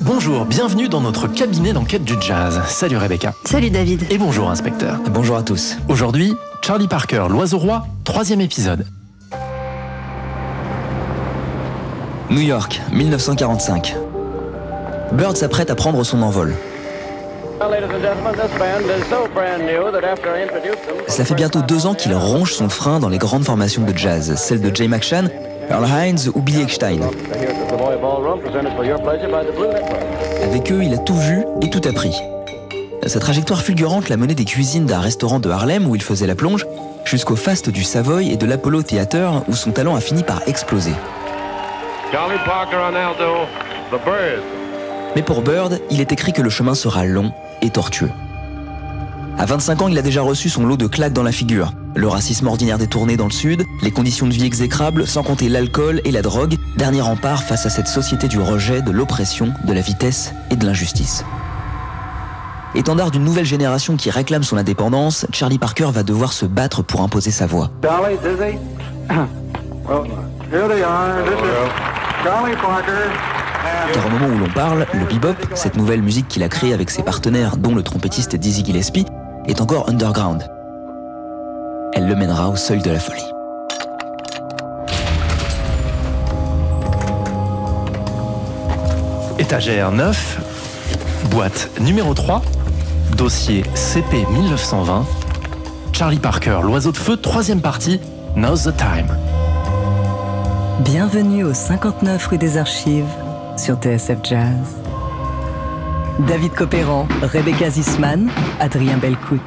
Bonjour, bienvenue dans notre cabinet d'enquête du jazz. Salut Rebecca. Salut David. Et bonjour inspecteur. Bonjour à tous. Aujourd'hui, Charlie Parker, l'oiseau roi, troisième épisode. New York, 1945. Bird s'apprête à prendre son envol. Ça fait bientôt deux ans qu'il ronge son frein dans les grandes formations de jazz, celles de Jay McShann, Earl Hines ou Billy Eckstein. Avec eux, il a tout vu et tout appris. Sa trajectoire fulgurante l'a mené des cuisines d'un restaurant de Harlem où il faisait la plonge, jusqu'au faste du Savoy et de l'Apollo Theater où son talent a fini par exploser. Mais pour Bird, il est écrit que le chemin sera long et tortueux. À 25 ans, il a déjà reçu son lot de claques dans la figure. Le racisme ordinaire détourné dans le Sud, les conditions de vie exécrables, sans compter l'alcool et la drogue, dernier rempart face à cette société du rejet, de l'oppression, de la vitesse et de l'injustice. Étendard d'une nouvelle génération qui réclame son indépendance, Charlie Parker va devoir se battre pour imposer sa voix. Charlie, Dizzy. well, here they are. This is Charlie Parker. Car au moment où l'on parle, le bebop, cette nouvelle musique qu'il a créée avec ses partenaires, dont le trompettiste Dizzy Gillespie, est encore underground. Elle le mènera au seuil de la folie. Étagère 9, boîte numéro 3, dossier CP 1920, Charlie Parker, l'oiseau de feu, troisième partie, Now's the Time. Bienvenue au 59 rue des Archives sur TSF Jazz. David Copéran, Rebecca Zisman, Adrien Belcout.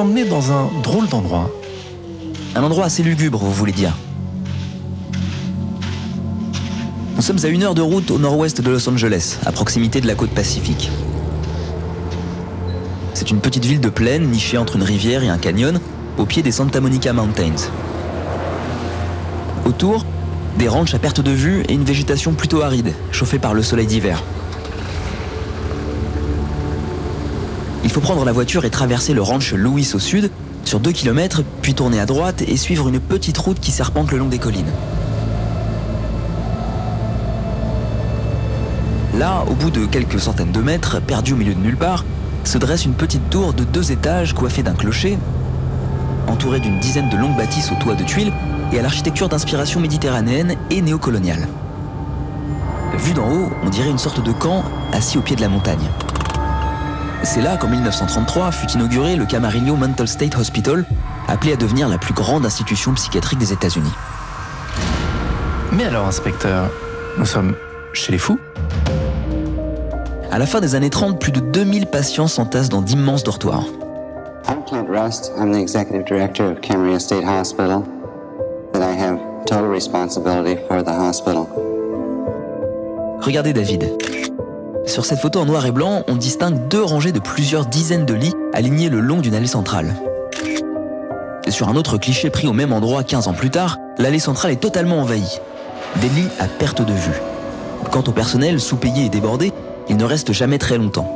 Emmenez dans un drôle d'endroit. Un endroit assez lugubre, vous voulez dire Nous sommes à une heure de route au nord-ouest de Los Angeles, à proximité de la côte pacifique. C'est une petite ville de plaine nichée entre une rivière et un canyon, au pied des Santa Monica Mountains. Autour, des ranchs à perte de vue et une végétation plutôt aride, chauffée par le soleil d'hiver. Il faut prendre la voiture et traverser le ranch Louis au sud, sur 2 km, puis tourner à droite et suivre une petite route qui serpente le long des collines. Là, au bout de quelques centaines de mètres, perdu au milieu de nulle part, se dresse une petite tour de deux étages coiffée d'un clocher, entourée d'une dizaine de longues bâtisses au toit de tuiles et à l'architecture d'inspiration méditerranéenne et néocoloniale. Vu d'en haut, on dirait une sorte de camp assis au pied de la montagne. C'est là qu'en 1933 fut inauguré le Camarillo Mental State Hospital, appelé à devenir la plus grande institution psychiatrique des États-Unis. Mais alors, inspecteur, nous sommes chez les fous? À la fin des années 30, plus de 2000 patients s'entassent dans d'immenses dortoirs. I'm Clint Rust. I'm the executive director of Camarillo State Hospital, and I have total responsibility for the hospital. Regardez David. Sur cette photo en noir et blanc, on distingue deux rangées de plusieurs dizaines de lits alignés le long d'une allée centrale. Sur un autre cliché pris au même endroit 15 ans plus tard, l'allée centrale est totalement envahie. Des lits à perte de vue. Quant au personnel sous-payé et débordé, il ne reste jamais très longtemps.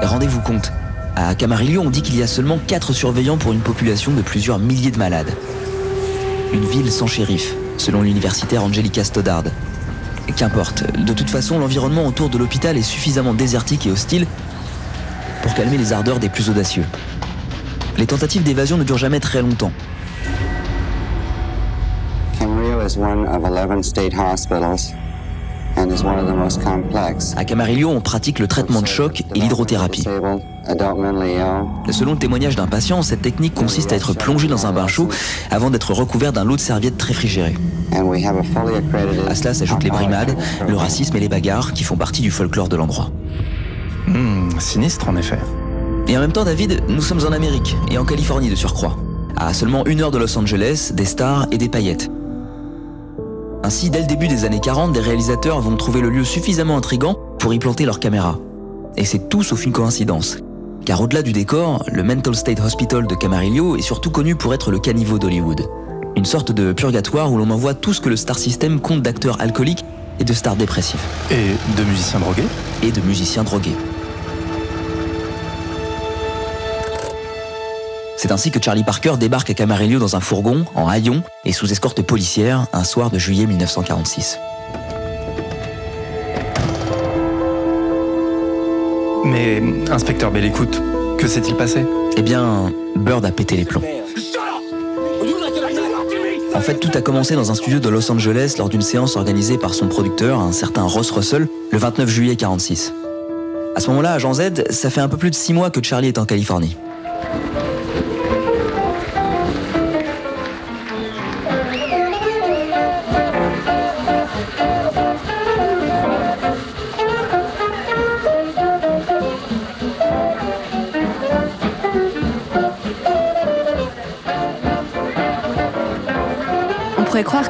Rendez-vous compte, à Camarillo, on dit qu'il y a seulement 4 surveillants pour une population de plusieurs milliers de malades. Une ville sans shérif, selon l'universitaire Angelica Stoddard. Qu'importe, de toute façon, l'environnement autour de l'hôpital est suffisamment désertique et hostile pour calmer les ardeurs des plus audacieux. Les tentatives d'évasion ne durent jamais très longtemps. Is one of 11 state hospitals À Camarillo, on pratique le traitement de choc et l'hydrothérapie. Selon le témoignage d'un patient, cette technique consiste à être plongé dans un bain chaud avant d'être recouvert d'un lot de serviettes réfrigérées. and we have a fully accredited. À cela s'ajoutent les brimades, le racisme et les bagarres qui font partie du folklore de l'endroit. Hmm, Sinistre en effet. Et en même temps, David, nous sommes en Amérique et en Californie de surcroît. À seulement une heure de Los Angeles, des stars et des paillettes. Ainsi, dès le début des années 40, des réalisateurs vont trouver le lieu suffisamment intrigant pour y planter leurs caméras. Et c'est tout sauf une coïncidence. Car au-delà du décor, le Mental State Hospital de Camarillo est surtout connu pour être le caniveau d'Hollywood. Une sorte de purgatoire où l'on envoie tout ce que le star system compte d'acteurs alcooliques et de stars dépressifs. Et de musiciens drogués? Et de musiciens drogués. C'est ainsi que Charlie Parker débarque à Camarillo dans un fourgon, en haillons et sous escorte policière, un soir de juillet 1946. Mais, inspecteur Bell, écoute, que s'est-il passé? Eh bien, Bird a pété les plombs. En fait, tout a commencé dans un studio de Los Angeles lors d'une séance organisée par son producteur, un certain Ross Russell, le 29 juillet 46. À ce moment-là, à Jean Z, ça fait un peu plus de six mois que Charlie est en Californie.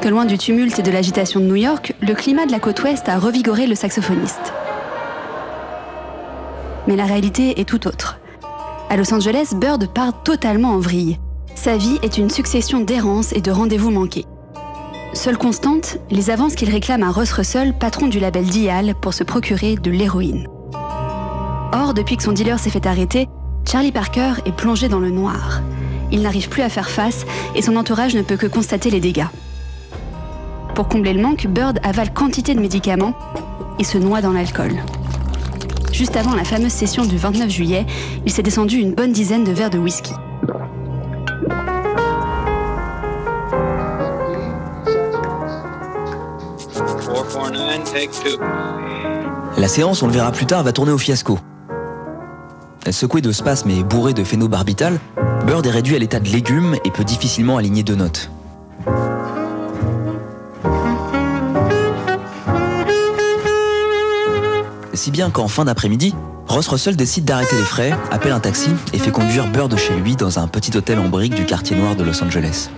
Que loin du tumulte et de l'agitation de New York, le climat de la côte ouest a revigoré le saxophoniste. Mais la réalité est tout autre. À Los Angeles, Bird part totalement en vrille. Sa vie est une succession d'errances et de rendez-vous manqués. Seule constante, les avances qu'il réclame à Ross Russell, patron du label Dial, pour se procurer de l'héroïne. Or, depuis que son dealer s'est fait arrêter, Charlie Parker est plongé dans le noir. Il n'arrive plus à faire face et son entourage ne peut que constater les dégâts. Pour combler le manque, Bird avale quantité de médicaments et se noie dans l'alcool. Juste avant la fameuse session du 29 juillet, il s'est descendu une bonne dizaine de verres de whisky. La séance, on le verra plus tard, va tourner au fiasco. Secoué de spasmes et bourré de phénobarbital, Bird est réduit à l'état de légume et peut difficilement aligner deux notes. Si bien qu'en fin d'après-midi, Ross Russell décide d'arrêter les frais, appelle un taxi et fait conduire Bird chez lui dans un petit hôtel en briques du quartier noir de Los Angeles.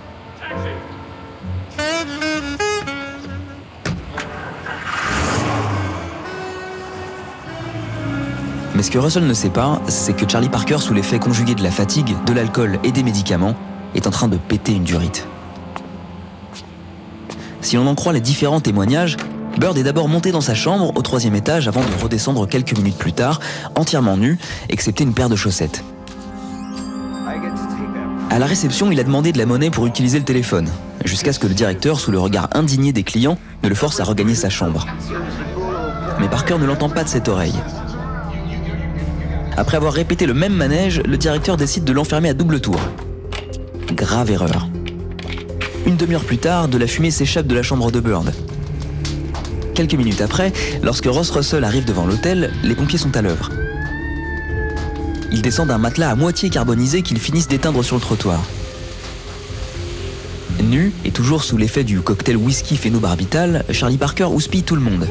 Mais ce que Russell ne sait pas, c'est que Charlie Parker, sous l'effet conjugué de la fatigue, de l'alcool et des médicaments, est en train de péter une durite. Si l'on en croit les différents témoignages, Bird est d'abord monté dans sa chambre au troisième étage avant de redescendre quelques minutes plus tard, entièrement nu, excepté une paire de chaussettes. À la réception, il a demandé de la monnaie pour utiliser le téléphone, jusqu'à ce que le directeur, sous le regard indigné des clients, ne le force à regagner sa chambre. Mais Parker ne l'entend pas de cette oreille. Après avoir répété le même manège, le directeur décide de l'enfermer à double tour. Grave erreur. Une demi-heure plus tard, de la fumée s'échappe de la chambre de Bird. Quelques minutes après, lorsque Ross Russell arrive devant l'hôtel, les pompiers sont à l'œuvre. Ils descendent un matelas à moitié carbonisé qu'ils finissent d'éteindre sur le trottoir. Nu et toujours sous l'effet du cocktail whisky phénobarbital, Charlie Parker houspille tout le monde.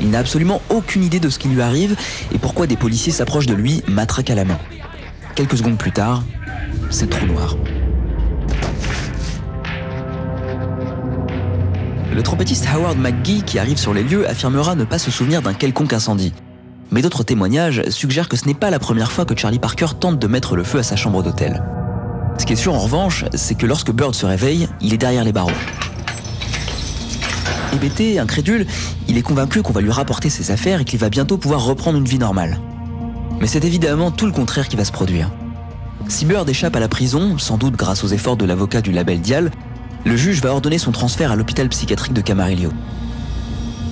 Il n'a absolument aucune idée de ce qui lui arrive et pourquoi des policiers s'approchent de lui, matraque à la main. Quelques secondes plus tard, c'est trop noir. Le trompettiste Howard McGee, qui arrive sur les lieux, affirmera ne pas se souvenir d'un quelconque incendie. Mais d'autres témoignages suggèrent que ce n'est pas la première fois que Charlie Parker tente de mettre le feu à sa chambre d'hôtel. Ce qui est sûr en revanche, c'est que lorsque Bird se réveille, il est derrière les barreaux. Hébété, incrédule, il est convaincu qu'on va lui rapporter ses affaires et qu'il va bientôt pouvoir reprendre une vie normale. Mais c'est évidemment tout le contraire qui va se produire. Si Bird échappe à la prison, sans doute grâce aux efforts de l'avocat du label Dial, le juge va ordonner son transfert à l'hôpital psychiatrique de Camarillo.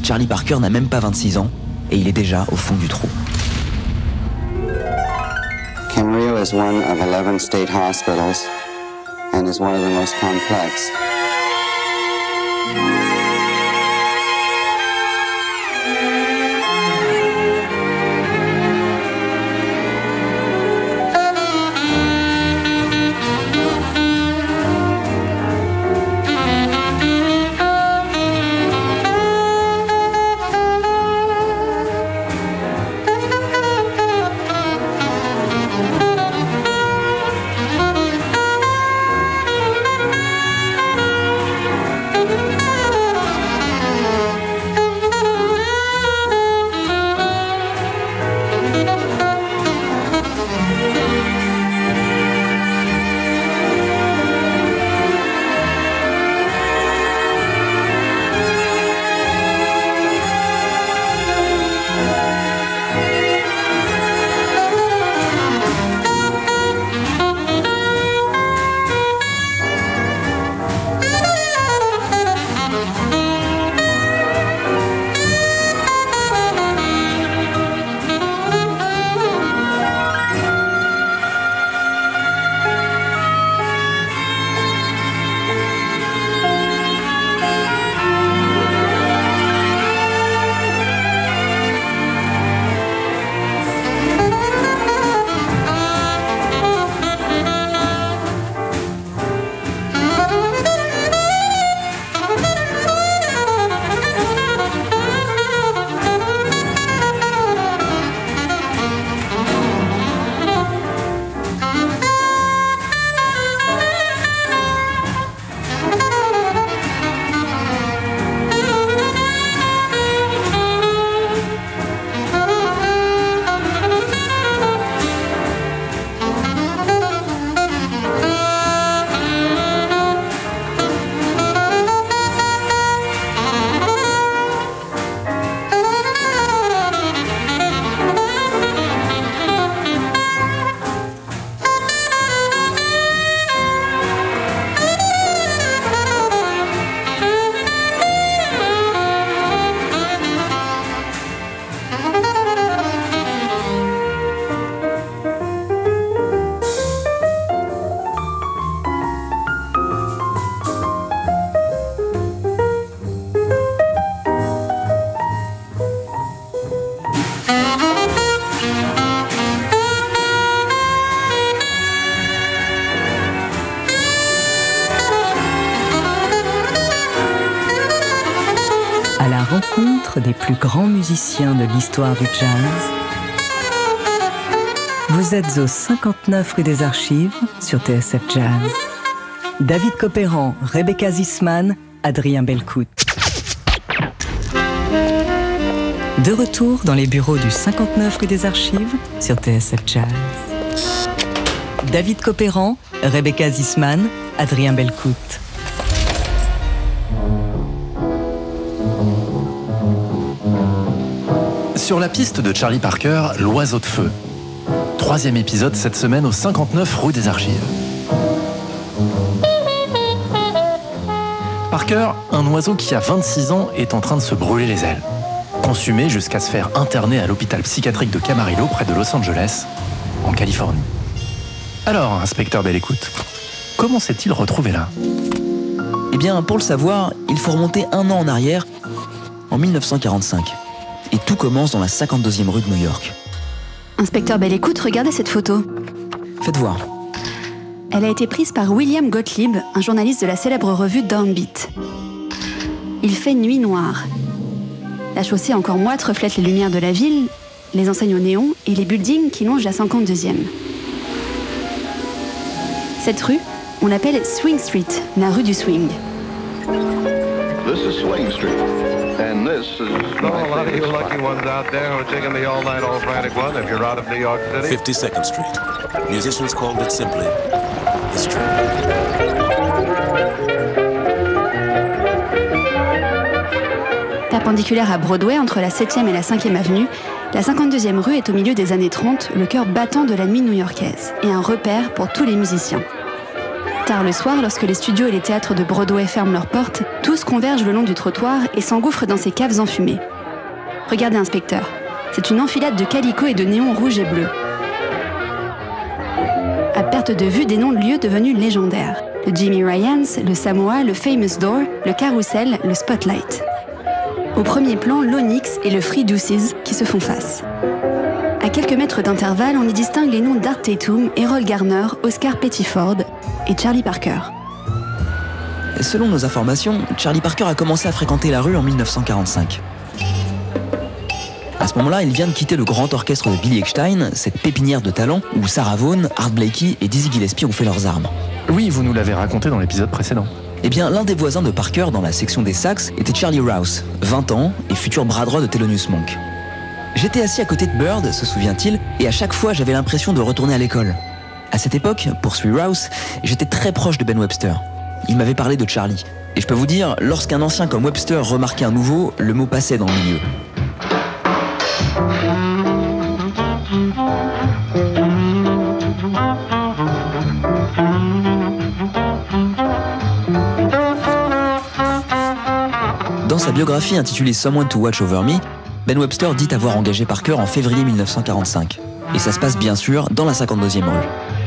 Charlie Parker n'a même pas 26 ans et il est déjà au fond du trou. Camarillo is one of 11 state hospitals and is one of the most complex. De l'histoire du jazz. Vous êtes au 59 rue des Archives sur TSF Jazz. David Copéran, Rebecca Zisman, Adrien Belcout. De retour dans les bureaux du 59 rue des Archives sur TSF Jazz. David Copéran, Rebecca Zisman, Adrien Belcout. Sur la piste de Charlie Parker, L'oiseau de feu. Troisième épisode cette semaine au 59 rue des Archives. Parker, un oiseau qui a 26 ans, est en train de se brûler les ailes. Consumé jusqu'à se faire interner à l'hôpital psychiatrique de Camarillo près de Los Angeles, en Californie. Alors, inspecteur Belle Écoute, comment s'est-il retrouvé là? Eh bien, pour le savoir, il faut remonter un an en arrière, en 1945. Et tout commence dans la 52e rue de New York. Inspecteur Belle Écoute, regardez cette photo. Faites voir. Elle a été prise par William Gottlieb, un journaliste de la célèbre revue Downbeat. Il fait nuit noire. La chaussée encore moite reflète les lumières de la ville, les enseignes au néon et les buildings qui longent la 52e. Cette rue, on l'appelle Swing Street, la rue du swing. This is Swing Street. And this is a lot of you lucky ones out there who are taking the all-night all frantic one if you're out of New York City. 52nd Street. Musicians called it simply history. Perpendiculaire à Broadway entre la 7e et la 5e avenue, la 52e rue est au milieu des années 30 le cœur battant de la nuit new-yorkaise et un repère pour tous les musiciens. Tard le soir, lorsque les studios et les théâtres de Broadway ferment leurs portes, tous convergent le long du trottoir et s'engouffrent dans ces caves enfumées. Regardez, inspecteur, c'est une enfilade de calicots et de néons rouges et bleus. À perte de vue des noms de lieux devenus légendaires. Le Jimmy Ryans, le Samoa, le Famous Door, le Carousel, le Spotlight. Au premier plan, l'Onyx et le Free Deuces qui se font face. À quelques mètres d'intervalle, on y distingue les noms d'Art Tatum, Errol Garner, Oscar Pettiford et Charlie Parker. Selon nos informations, Charlie Parker a commencé à fréquenter la rue en 1945. À ce moment-là, il vient de quitter le grand orchestre de Billy Eckstein, cette pépinière de talent où Sarah Vaughan, Art Blakey et Dizzy Gillespie ont fait leurs armes. Oui, vous nous l'avez raconté dans l'épisode précédent. Eh bien, l'un des voisins de Parker dans la section des sax était Charlie Rouse, 20 ans et futur bras droit de Thelonious Monk. J'étais assis à côté de Bird, se souvient-il, et à chaque fois j'avais l'impression de retourner à l'école. À cette époque, poursuit Rouse, j'étais très proche de Ben Webster. Il m'avait parlé de Charlie. Et je peux vous dire, lorsqu'un ancien comme Webster remarquait un nouveau, le mot passait dans le milieu. Dans sa biographie intitulée Someone to Watch Over Me, Ben Webster dit avoir engagé Parker en février 1945. Et ça se passe bien sûr dans la 52e rue.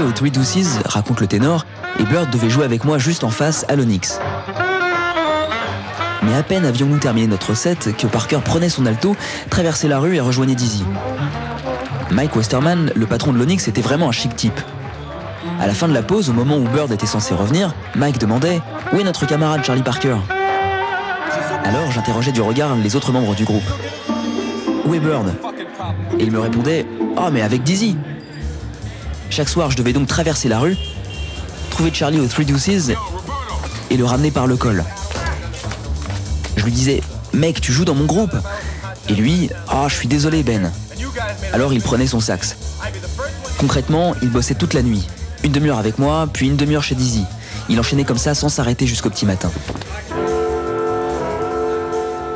Au Three Deuces, raconte le ténor, et Bird devait jouer avec moi juste en face à l'Onyx. Mais à peine avions-nous terminé notre set que Parker prenait son alto, traversait la rue et rejoignait Dizzy. Mike Westerman, le patron de l'Onyx, était vraiment un chic type. À la fin de la pause, au moment où Bird était censé revenir, Mike demandait Où est notre camarade Charlie Parker? Alors j'interrogeais du regard les autres membres du groupe. Où est Bird? Et il me répondait Oh, mais avec Dizzy Chaque soir, je devais donc traverser la rue, trouver Charlie au Three Deuces et le ramener par le col. Je lui disais Mec, tu joues dans mon groupe Et lui Ah, je suis désolé, Ben. Alors il prenait son sax. Concrètement, il bossait toute la nuit. Une demi-heure avec moi, puis une demi-heure chez Dizzy. Il enchaînait comme ça sans s'arrêter jusqu'au petit matin.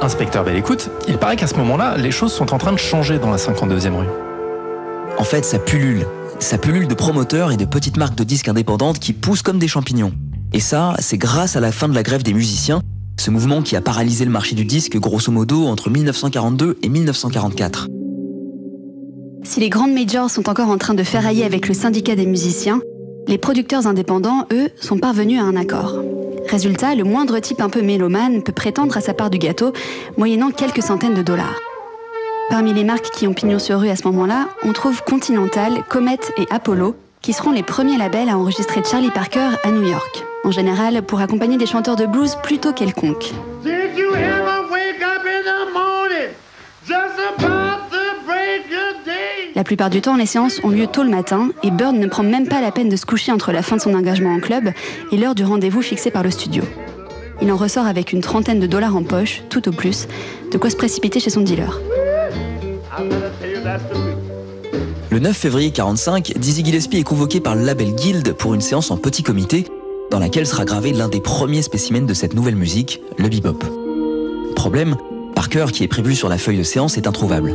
Inspecteur Belle Écoute, il paraît qu'à ce moment-là, les choses sont en train de changer dans la 52e rue. En fait, ça pullule. Ça pullule de promoteurs et de petites marques de disques indépendantes qui poussent comme des champignons. Et ça, c'est grâce à la fin de la grève des musiciens, ce mouvement qui a paralysé le marché du disque grosso modo entre 1942 et 1944. Si les grandes majors sont encore en train de ferrailler avec le syndicat des musiciens, les producteurs indépendants, eux, sont parvenus à un accord. Résultat, le moindre type un peu mélomane peut prétendre à sa part du gâteau, moyennant quelques centaines de dollars. Parmi les marques qui ont pignon sur rue à ce moment-là, on trouve Continental, Comet et Apollo, qui seront les premiers labels à enregistrer Charlie Parker à New York, en général pour accompagner des chanteurs de blues plutôt quelconques. La plupart du temps, les séances ont lieu tôt le matin et Bird ne prend même pas la peine de se coucher entre la fin de son engagement en club et l'heure du rendez-vous fixé par le studio. Il en ressort avec une trentaine de dollars en poche, tout au plus, de quoi se précipiter chez son dealer. Le 9 février 45, Dizzy Gillespie est convoqué par le label Guild pour une séance en petit comité dans laquelle sera gravé l'un des premiers spécimens de cette nouvelle musique, le bebop. Problème, Parker, qui est prévu sur la feuille de séance, est introuvable.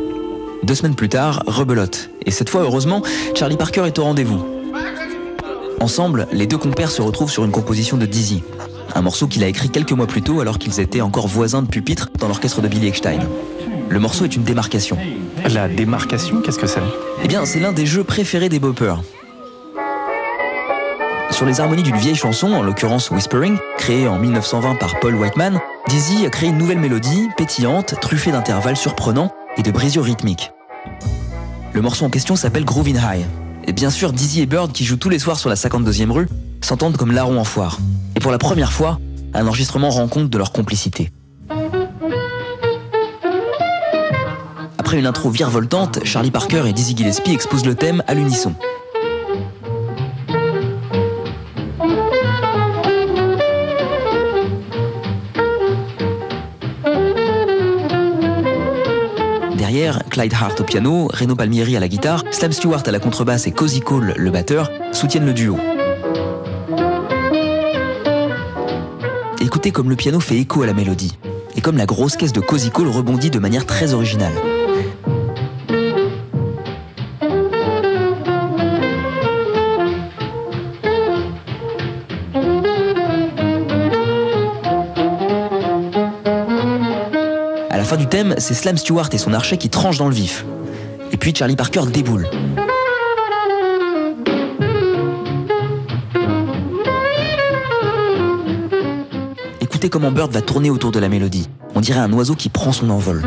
Deux semaines plus tard, rebelote. Et cette fois, heureusement, Charlie Parker est au rendez-vous. Ensemble, les deux compères se retrouvent sur une composition de Dizzy, un morceau qu'il a écrit quelques mois plus tôt alors qu'ils étaient encore voisins de pupitre dans l'orchestre de Billy Eckstein. Le morceau est une démarcation. La démarcation, qu'est-ce que c'est? Eh bien, c'est l'un des jeux préférés des boppers. Sur les harmonies d'une vieille chanson, en l'occurrence Whispering, créée en 1920 par Paul Whiteman, Dizzy a créé une nouvelle mélodie, pétillante, truffée d'intervalles surprenants et de brisures rythmiques. Le morceau en question s'appelle Groovin' High. Et bien sûr, Dizzy et Bird, qui jouent tous les soirs sur la 52e rue, s'entendent comme larrons en foire. Et pour la première fois, un enregistrement rend compte de leur complicité. Après une intro virevoltante, Charlie Parker et Dizzy Gillespie exposent le thème à l'unisson. Derrière, Clyde Hart au piano, Reno Palmieri à la guitare, Slam Stewart à la contrebasse et Cozy Cole, le batteur, soutiennent le duo. Écoutez comme le piano fait écho à la mélodie, et comme la grosse caisse de Cozy Cole rebondit de manière très originale. Fin du thème, c'est Slam Stewart et son archet qui tranchent dans le vif. Et puis Charlie Parker déboule. Écoutez comment Bird va tourner autour de la mélodie. On dirait un oiseau qui prend son envol.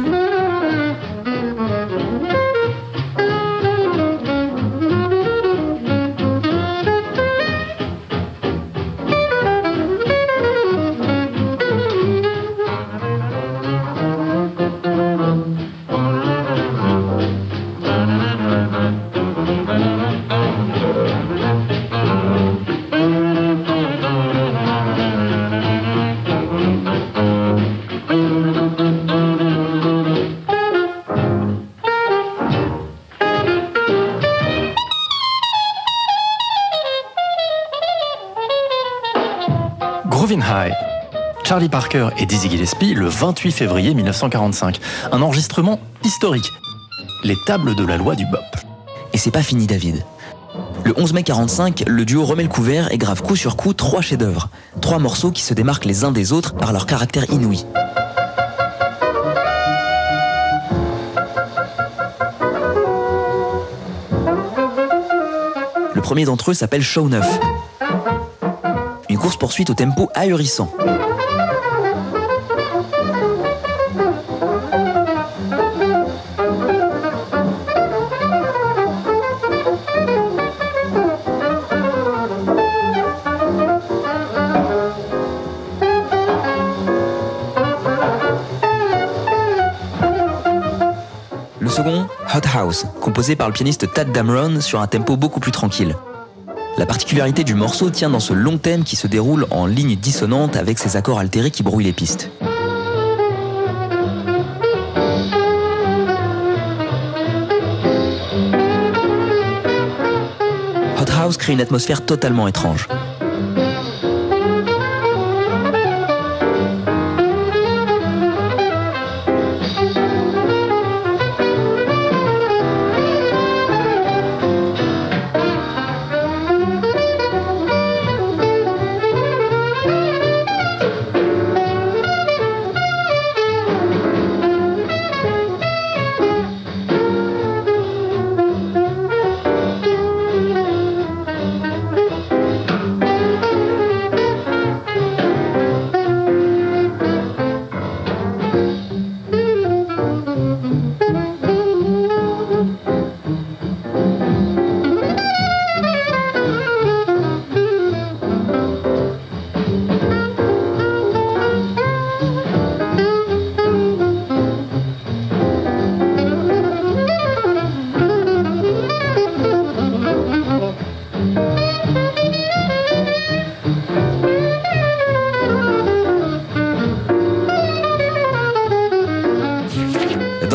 Parker et Dizzy Gillespie le 28 février 1945. Un enregistrement historique. Les tables de la loi du bop. Et c'est pas fini, David. Le 11 mai 45, le duo remet le couvert et grave coup sur coup trois chefs-d'œuvre. Trois morceaux qui se démarquent les uns des autres par leur caractère inouï. Le premier d'entre eux s'appelle Show 9. Une course-poursuite au tempo ahurissant. Hot House, composé par le pianiste Tad Damron sur un tempo beaucoup plus tranquille. La particularité du morceau tient dans ce long thème qui se déroule en ligne dissonante avec ses accords altérés qui brouillent les pistes. Hot House crée une atmosphère totalement étrange.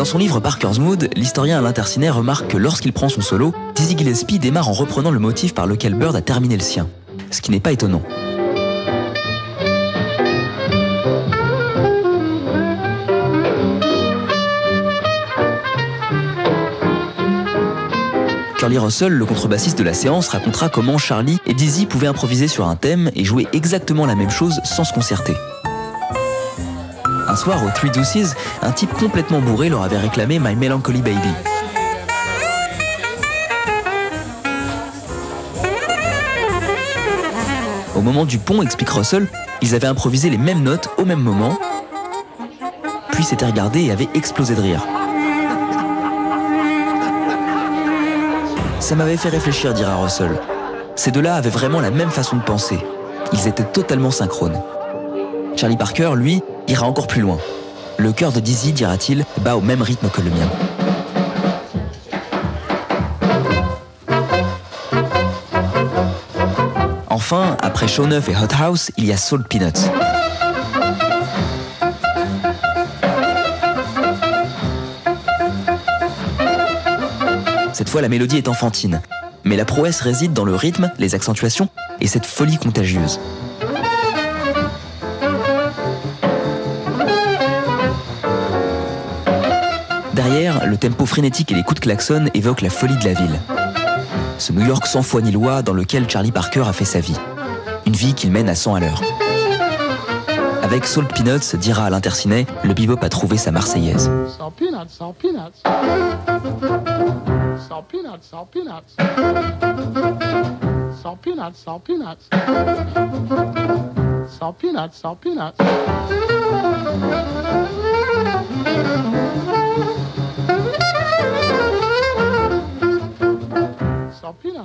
Dans son livre Parker's Mood, l'historien Alain Tercinet remarque que lorsqu'il prend son solo, Dizzy Gillespie démarre en reprenant le motif par lequel Bird a terminé le sien. Ce qui n'est pas étonnant. Curly Russell, le contrebassiste de la séance, racontera comment Charlie et Dizzy pouvaient improviser sur un thème et jouer exactement la même chose sans se concerter. Soir, au Three Deuces, un type complètement bourré leur avait réclamé My Melancholy Baby. Au moment du pont, explique Russell, ils avaient improvisé les mêmes notes au même moment, puis s'étaient regardés et avaient explosé de rire. Ça m'avait fait réfléchir, dira Russell. Ces deux-là avaient vraiment la même façon de penser. Ils étaient totalement synchrones. Charlie Parker, lui, ira encore plus loin. Le cœur de Dizzy, dira-t-il, bat au même rythme que le mien. Enfin, après Show 9 et Hot House, il y a Salt Peanuts. Cette fois, la mélodie est enfantine. Mais la prouesse réside dans le rythme, les accentuations et cette folie contagieuse. Le tempo frénétique et les coups de klaxon évoquent la folie de la ville. Ce New York sans foi ni loi dans lequel Charlie Parker a fait sa vie. Une vie qu'il mène à 100 à l'heure. Avec Salt Peanuts, dira à l'interciné, le bebop a trouvé sa Marseillaise. Salt peanuts, salt peanuts. Salt peanuts, salt peanuts. Salt peanuts, salt peanuts. Salt peanuts, salt peanuts.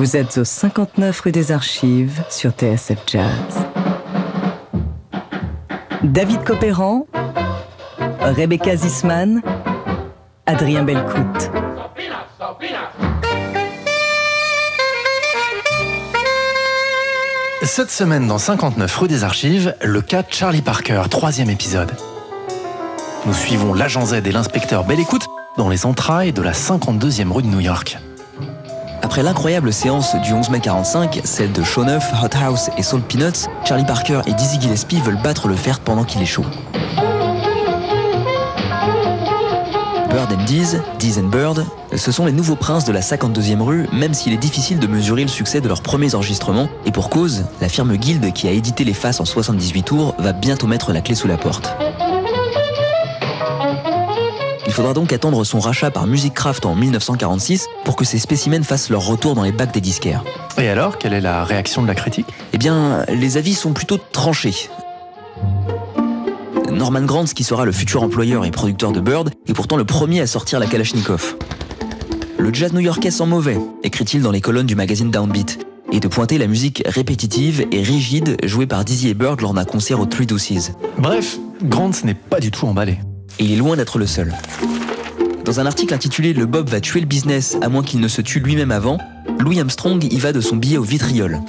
Vous êtes au 59 rue des Archives sur TSF Jazz. David Copéran, Rebecca Zisman, Adrien Belcout. Cette semaine dans 59 rue des Archives, le cas Charlie Parker, troisième épisode. Nous suivons l'agent Z et l'inspecteur Belle Écoute dans les entrailles de la 52e rue de New York. Après l'incroyable séance du 11 mai 45, celle de 9, Hot House et Salt Peanuts, Charlie Parker et Dizzy Gillespie veulent battre le fer pendant qu'il est chaud. Bird and Diz, Diz and Bird, ce sont les nouveaux princes de la 52e rue, même s'il est difficile de mesurer le succès de leurs premiers enregistrements, et pour cause, la firme Guild qui a édité les faces en 78 tours va bientôt mettre la clé sous la porte. Il faudra donc attendre son rachat par Musicraft en 1946 pour que ces spécimens fassent leur retour dans les bacs des disquaires. Et alors, quelle est la réaction de la critique? Eh bien, les avis sont plutôt tranchés. Norman Granz, qui sera le futur employeur et producteur de Bird, est pourtant le premier à sortir la Kalachnikov. Le jazz new-yorkais sent mauvais, écrit-il dans les colonnes du magazine Downbeat, et de pointer la musique répétitive et rigide jouée par Dizzy et Bird lors d'un concert au Three Deuces. Bref, Grant n'est pas du tout emballé. Et il est loin d'être le seul. Dans un article intitulé Le Bob va tuer le business à moins qu'il ne se tue lui-même avant, Louis Armstrong y va de son billet au vitriol.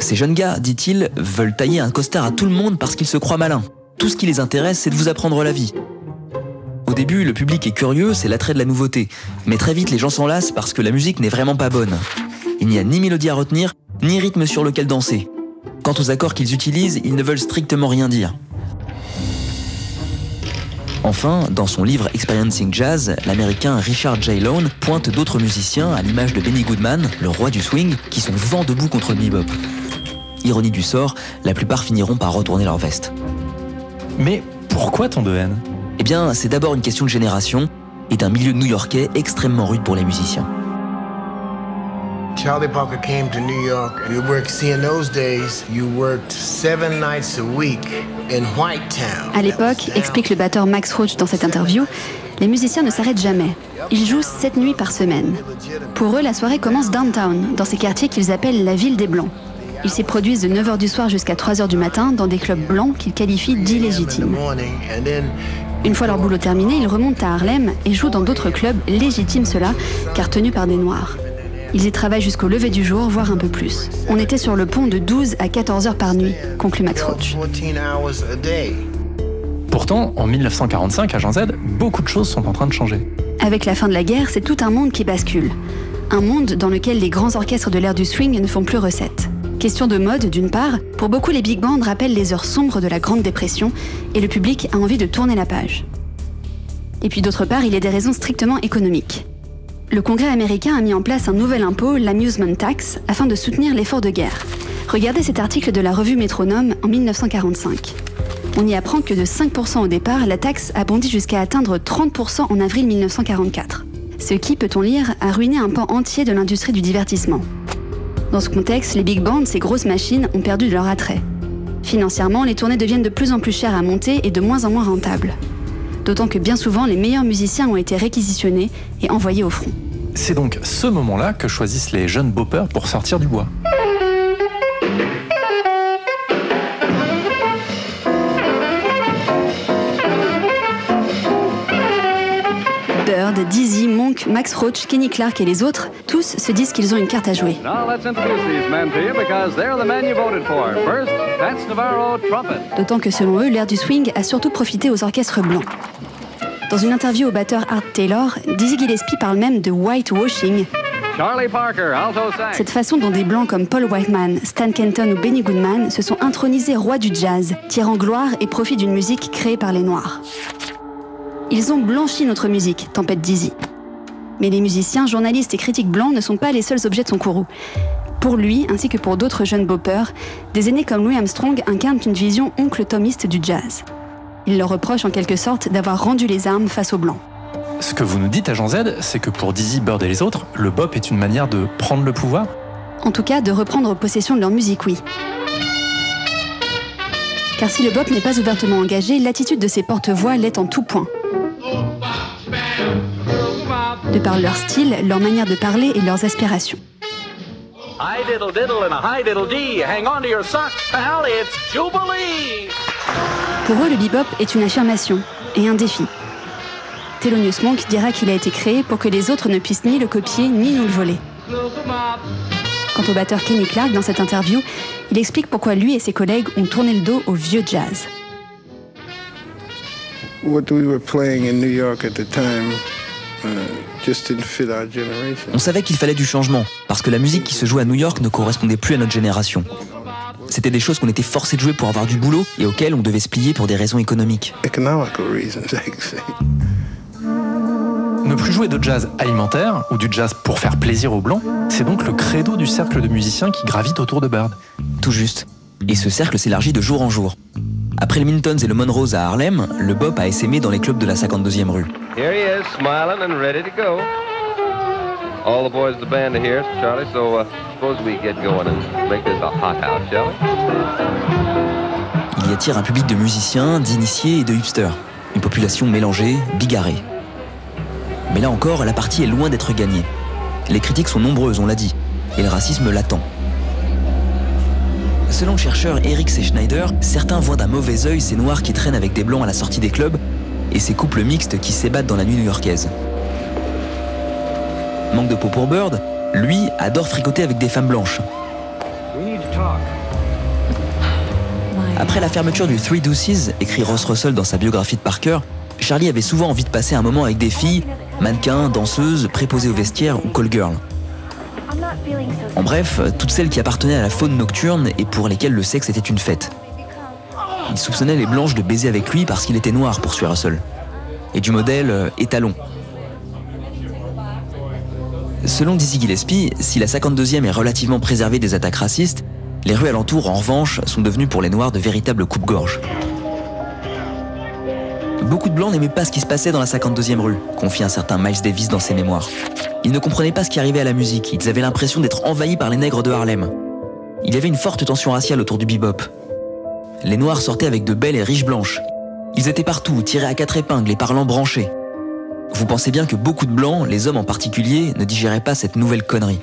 Ces jeunes gars, dit-il, veulent tailler un costard à tout le monde parce qu'ils se croient malins. Tout ce qui les intéresse, c'est de vous apprendre la vie. Au début, le public est curieux, c'est l'attrait de la nouveauté. Mais très vite, les gens s'en lassent parce que la musique n'est vraiment pas bonne. Il n'y a ni mélodie à retenir, ni rythme sur lequel danser. Quant aux accords qu'ils utilisent, ils ne veulent strictement rien dire. Enfin, dans son livre Experiencing Jazz, l'américain Richard J. Lone pointe d'autres musiciens, à l'image de Benny Goodman, le roi du swing, qui sont vent debout contre le bebop. Ironie du sort, la plupart finiront par retourner leur veste. Mais pourquoi tant de haine? Eh bien, c'est d'abord une question de génération et d'un milieu new-yorkais extrêmement rude pour les musiciens. Charlie Parker came to New York. You worked, in those days, you worked seven nights a week in Whitetown. À l'époque, explique le batteur Max Roach dans cette interview, les musiciens ne s'arrêtent jamais. Ils jouent sept nuits par semaine. Pour eux, la soirée commence downtown, dans ces quartiers qu'ils appellent la ville des Blancs. Ils s'y produisent de 9h du soir jusqu'à 3h du matin dans des clubs blancs qu'ils qualifient d'illégitimes. Une fois leur boulot terminé, ils remontent à Harlem et jouent dans d'autres clubs légitimes cela, car tenus par des Noirs. Ils y travaillent jusqu'au lever du jour, voire un peu plus. On était sur le pont de 12 à 14 heures par nuit, conclut Max Roach. Pourtant, en 1945, à Jean Z, beaucoup de choses sont en train de changer. Avec la fin de la guerre, c'est tout un monde qui bascule. Un monde dans lequel les grands orchestres de l'ère du swing ne font plus recette. Question de mode, d'une part, pour beaucoup les big bands rappellent les heures sombres de la Grande Dépression et le public a envie de tourner la page. Et puis d'autre part, il y a des raisons strictement économiques. Le Congrès américain a mis en place un nouvel impôt, l'amusement tax, afin de soutenir l'effort de guerre. Regardez cet article de la revue Métronome en 1945. On y apprend que de 5% au départ, la taxe a bondi jusqu'à atteindre 30% en avril 1944. Ce qui, peut-on lire, a ruiné un pan entier de l'industrie du divertissement. Dans ce contexte, les big bands, ces grosses machines, ont perdu leur attrait. Financièrement, les tournées deviennent de plus en plus chères à monter et de moins en moins rentables. D'autant que bien souvent, les meilleurs musiciens ont été réquisitionnés et envoyés au front. C'est donc ce moment-là que choisissent les jeunes boppers pour sortir du bois. Dizzy, Monk, Max Roach, Kenny Clark et les autres, tous se disent qu'ils ont une carte à jouer. D'autant que selon eux, l'ère du swing a surtout profité aux orchestres blancs. Dans une interview au batteur Art Taylor, Dizzy Gillespie parle même de whitewashing. Cette façon dont des blancs comme Paul Whiteman, Stan Kenton ou Benny Goodman se sont intronisés rois du jazz, tirant gloire et profit d'une musique créée par les Noirs. Ils ont blanchi notre musique, tempête Dizzy. Mais les musiciens, journalistes et critiques blancs ne sont pas les seuls objets de son courroux. Pour lui, ainsi que pour d'autres jeunes boppers, des aînés comme Louis Armstrong incarnent une vision oncle thomiste du jazz. Il leur reproche en quelque sorte d'avoir rendu les armes face aux blancs. Ce que vous nous dites, agent Z, c'est que pour Dizzy, Bird et les autres, le bop est une manière de prendre le pouvoir En tout cas, de reprendre possession de leur musique, oui. Car si le bop n'est pas ouvertement engagé, l'attitude de ses porte-voix l'est en tout point. De par leur style, leur manière de parler et leurs aspirations. Pour eux, le bebop est une affirmation et un défi. Thelonious Monk dira qu'il a été créé pour que les autres ne puissent ni le copier ni nous le voler. Quant au batteur Kenny Clark, dans cette interview, il explique pourquoi lui et ses collègues ont tourné le dos au vieux jazz. What we were playing in New York at the time just didn't fit our generation. On savait qu'il fallait du changement, parce que la musique qui se jouait à New York ne correspondait plus à notre génération. C'était des choses qu'on était forcé de jouer pour avoir du boulot et auxquelles on devait se plier pour des raisons économiques. Ne plus jouer de jazz alimentaire ou du jazz pour faire plaisir aux blancs, c'est donc le credo du cercle de musiciens qui gravite autour de Bird. Tout juste. Et ce cercle s'élargit de jour en jour. Après le Mintons et le Monrose à Harlem, le bop a essaimé dans les clubs de la 52e rue. Here he is, smiling and ready to go. All the boys of the band are here, Charlie, so uh, suppose we get going and make this a hot house, shall we? Il y attire un public de musiciens, d'initiés et de hipsters. Une population mélangée, bigarrée. Mais là encore, la partie est loin d'être gagnée. Les critiques sont nombreuses, on l'a dit, et le racisme l'attend. Selon le chercheur Eric C. Schneider, certains voient d'un mauvais œil ces noirs qui traînent avec des blancs à la sortie des clubs et ces couples mixtes qui s'ébattent dans la nuit new-yorkaise. Manque de peau pour Bird, lui adore fricoter avec des femmes blanches. Après la fermeture du Three Deuces, écrit Ross Russell dans sa biographie de Parker, Charlie avait souvent envie de passer un moment avec des filles, mannequins, danseuses, préposées au vestiaire ou call girls. En bref, toutes celles qui appartenaient à la faune nocturne et pour lesquelles le sexe était une fête. Il soupçonnait les blanches de baiser avec lui parce qu'il était noir, poursuit Russell. Et du modèle euh, étalon. Selon Dizzy Gillespie, si la 52e est relativement préservée des attaques racistes, les rues alentours, en revanche, sont devenues pour les Noirs de véritables coupe-gorge. Beaucoup de Blancs n'aimaient pas ce qui se passait dans la 52e rue, confie un certain Miles Davis dans ses mémoires. Ils ne comprenaient pas ce qui arrivait à la musique, ils avaient l'impression d'être envahis par les nègres de Harlem. Il y avait une forte tension raciale autour du bebop. Les Noirs sortaient avec de belles et riches blanches. Ils étaient partout, tirés à quatre épingles et parlant branchés. Vous pensez bien que beaucoup de Blancs, les hommes en particulier, ne digéraient pas cette nouvelle connerie.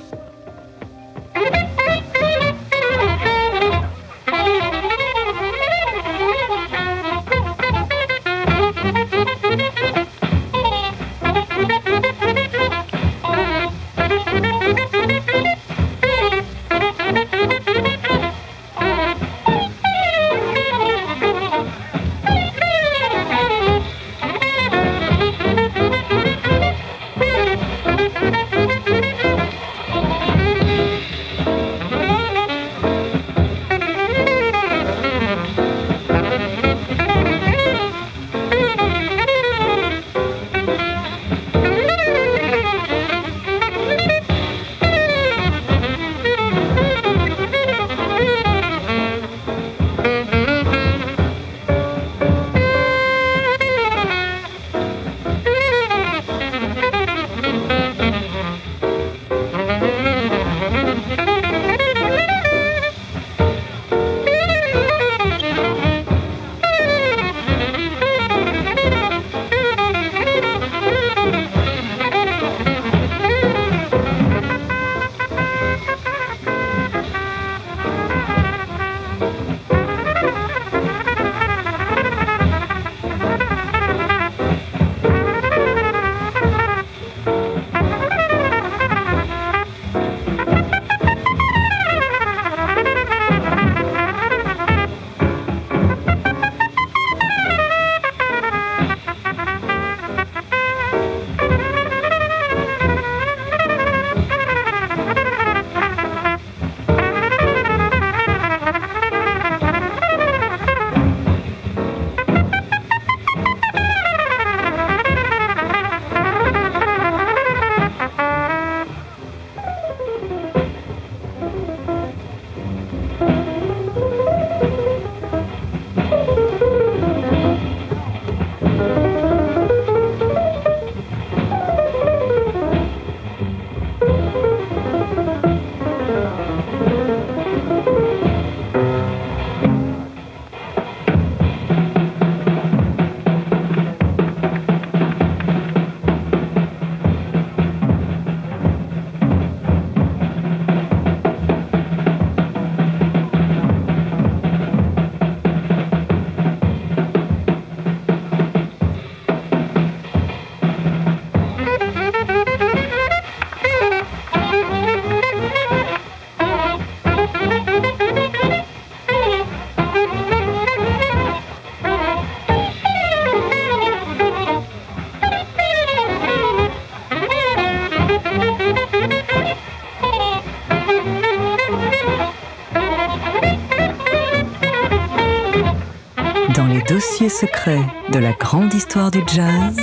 Dossiers secrets de la grande histoire du jazz,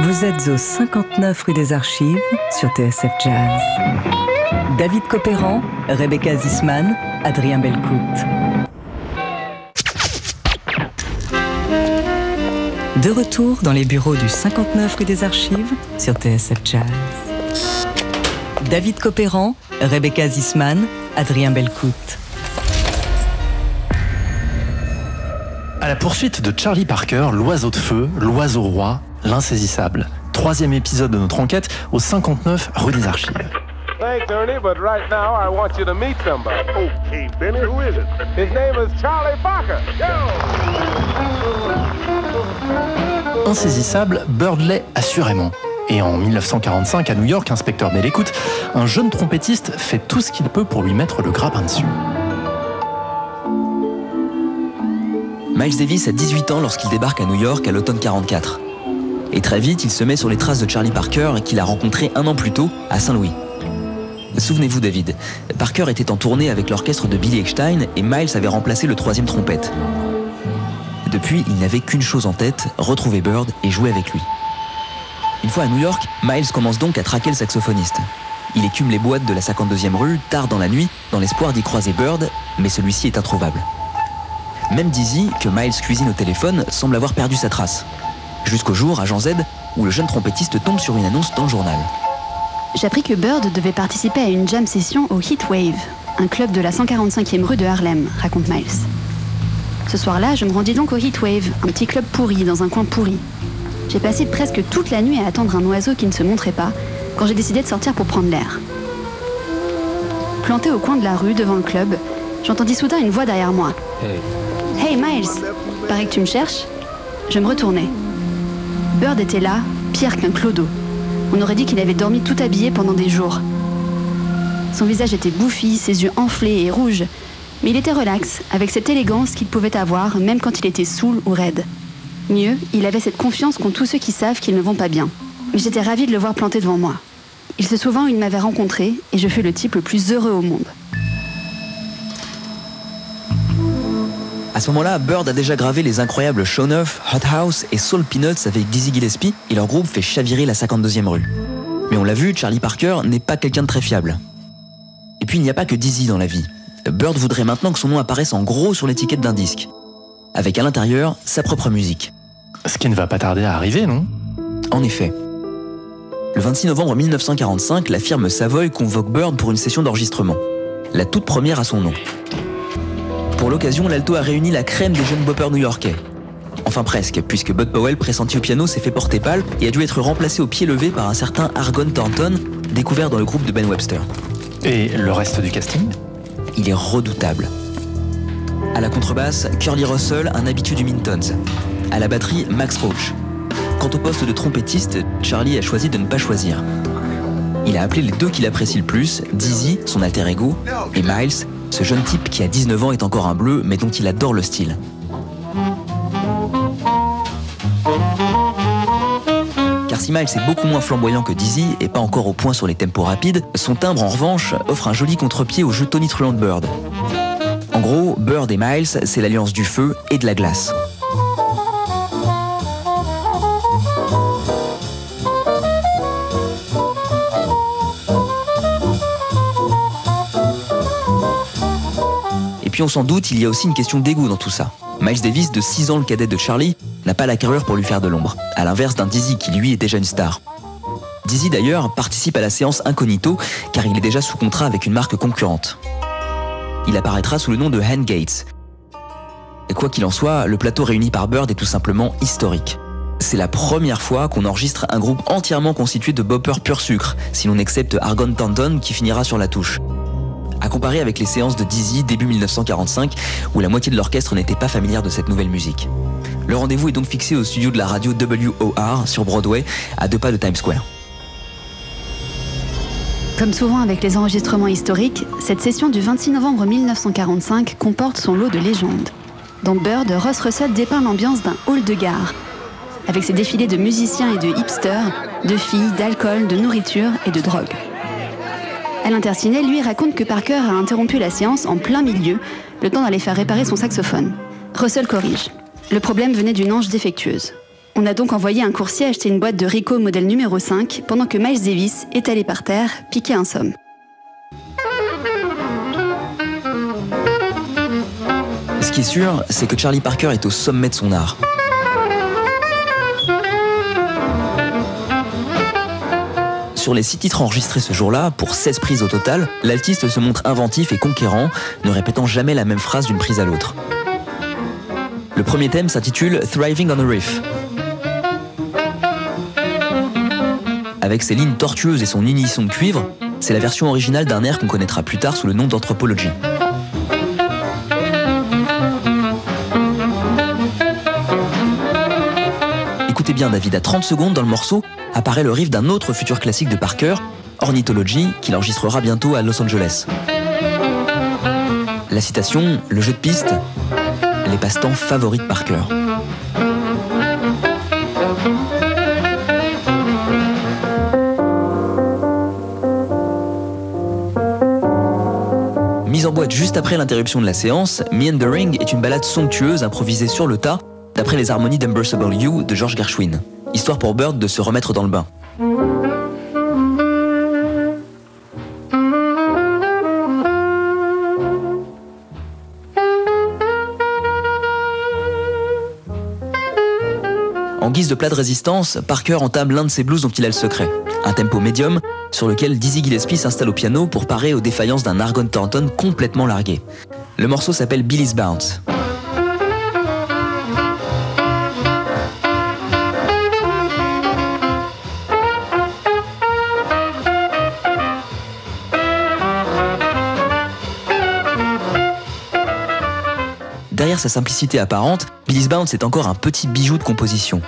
vous êtes au 59 rue des Archives sur TSF Jazz. David Copéran, Rebecca Zisman, Adrien Belcout. De retour dans les bureaux du 59 rue des Archives sur TSF Jazz. David Copéran, Rebecca Zisman, Adrien Belcout. À la poursuite de Charlie Parker, l'oiseau de feu, l'oiseau roi, l'insaisissable. Troisième épisode de notre enquête au 59 rue des Archives. Thanks, Ernie, but right now I want you to meet somebody. Okay, Benny, who is it? His name is Charlie Parker. Insaisissable, Bird l'est assurément. Et en 1945, à New York, inspecteur Bell écoute, un jeune trompettiste fait tout ce qu'il peut pour lui mettre le grappin dessus. Miles Davis a 18 ans lorsqu'il débarque à New York à l'automne 44. Et très vite, il se met sur les traces de Charlie Parker qu'il a rencontré un an plus tôt à Saint-Louis. Souvenez-vous David, Parker était en tournée avec l'orchestre de Billy Eckstein et Miles avait remplacé le troisième trompette. Depuis, il n'avait qu'une chose en tête, retrouver Bird et jouer avec lui. Une fois à New York, Miles commence donc à traquer le saxophoniste. Il écume les boîtes de la 52e rue tard dans la nuit dans l'espoir d'y croiser Bird, mais celui-ci est introuvable. Même Dizzy, que Miles cuisine au téléphone, semble avoir perdu sa trace. Jusqu'au jour, agent Z, où le jeune trompettiste tombe sur une annonce dans le journal. J'appris que Bird devait participer à une jam session au Heatwave, un club de la 145e rue de Harlem, raconte Miles. Ce soir-là, je me rendis donc au Heatwave, un petit club pourri dans un coin pourri. J'ai passé presque toute la nuit à attendre un oiseau qui ne se montrait pas quand j'ai décidé de sortir pour prendre l'air. Planté au coin de la rue devant le club, j'entendis soudain une voix derrière moi. Hey Miles, paraît que tu me cherches Je me retournai. Bird était là, pire qu'un clodo. On aurait dit qu'il avait dormi tout habillé pendant des jours. Son visage était bouffi, ses yeux enflés et rouges, mais il était relax, avec cette élégance qu'il pouvait avoir même quand il était saoul ou raide. Mieux, il avait cette confiance qu'ont tous ceux qui savent qu'ils ne vont pas bien. J'étais ravie de le voir planté devant moi. Il se souvint où il m'avait rencontré et je fus le type le plus heureux au monde. À ce moment-là, Bird a déjà gravé les incroyables Show 9, Hot House et Soul Peanuts avec Dizzy Gillespie et leur groupe fait chavirer la 52e rue. Mais on l'a vu, Charlie Parker n'est pas quelqu'un de très fiable. Et puis il n'y a pas que Dizzy dans la vie. Bird voudrait maintenant que son nom apparaisse en gros sur l'étiquette d'un disque. Avec à l'intérieur sa propre musique. Ce qui ne va pas tarder à arriver, non? En effet. Le 26 novembre 1945, la firme Savoy convoque Bird pour une session d'enregistrement. La toute première à son nom. Pour l'occasion, l'alto a réuni la crème des jeunes boppers new-yorkais. Enfin presque, puisque Bud Powell, pressenti au piano, s'est fait porter pâle et a dû être remplacé au pied levé par un certain Argon Thornton, découvert dans le groupe de Ben Webster. Et le reste du casting? Il est redoutable. À la contrebasse, Curly Russell, un habitué du Mintons. À la batterie, Max Roach. Quant au poste de trompettiste, Charlie a choisi de ne pas choisir. Il a appelé les deux qu'il apprécie le plus, Dizzy, son alter ego, et Miles, ce jeune type qui a 19 ans est encore un bleu, mais dont il adore le style. Car si Miles est beaucoup moins flamboyant que Dizzy et pas encore au point sur les tempos rapides, son timbre en revanche offre un joli contre-pied au jeu tonitruant de Bird. En gros, Bird et Miles, c'est l'alliance du feu et de la glace. Puis doute, il y a aussi une question d'égout dans tout ça. Miles Davis, de 6 ans le cadet de Charlie, n'a pas la carrure pour lui faire de l'ombre, à l'inverse d'un Dizzy qui lui est déjà une star. Dizzy d'ailleurs participe à la séance incognito car il est déjà sous contrat avec une marque concurrente. Il apparaîtra sous le nom de Hand Gates. Et quoi qu'il en soit, le plateau réuni par Bird est tout simplement historique. C'est la première fois qu'on enregistre un groupe entièrement constitué de boppers pur sucre, si l'on accepte Argon Tanton qui finira sur la touche. À comparer avec les séances de Dizzy début 1945, où la moitié de l'orchestre n'était pas familière de cette nouvelle musique. Le rendez-vous est donc fixé au studio de la radio WOR sur Broadway, à deux pas de Times Square. Comme souvent avec les enregistrements historiques, cette session du 26 novembre 1945 comporte son lot de légendes. Dans Bird, Ross Russell dépeint l'ambiance d'un hall de gare, avec ses défilés de musiciens et de hipsters, de filles, d'alcool, de nourriture et de drogue. L'interciné, lui raconte que Parker a interrompu la séance en plein milieu, le temps d'aller faire réparer son saxophone. Russell corrige. Le problème venait d'une ange défectueuse. On a donc envoyé un coursier acheter une boîte de Rico modèle numéro 5 pendant que Miles Davis, étalé par terre, piquait un somme. Ce qui est sûr, c'est que Charlie Parker est au sommet de son art. Sur les six titres enregistrés ce jour-là, pour 16 prises au total, l'altiste se montre inventif et conquérant, ne répétant jamais la même phrase d'une prise à l'autre. Le premier thème s'intitule Thriving on a Riff. Avec ses lignes tortueuses et son unisson de cuivre, c'est la version originale d'un air qu'on connaîtra plus tard sous le nom d'Anthropology. Bien David, à 30 secondes dans le morceau apparaît le riff d'un autre futur classique de Parker, Ornithology, qu'il enregistrera bientôt à Los Angeles. La citation, le jeu de piste, les passe-temps favoris de Parker. Mise en boîte juste après l'interruption de la séance, Meandering est une balade somptueuse improvisée sur le tas, d'après les harmonies d'Embraceable You de George Gershwin, histoire pour Bird de se remettre dans le bain. En guise de plat de résistance, Parker entame l'un de ses blues dont il a le secret. Un tempo médium sur lequel Dizzy Gillespie s'installe au piano pour parer aux défaillances d'un Argon Thornton complètement largué. Le morceau s'appelle Billy's Bounce. Sa simplicité apparente, Billy's Bounce est encore un petit bijou de composition.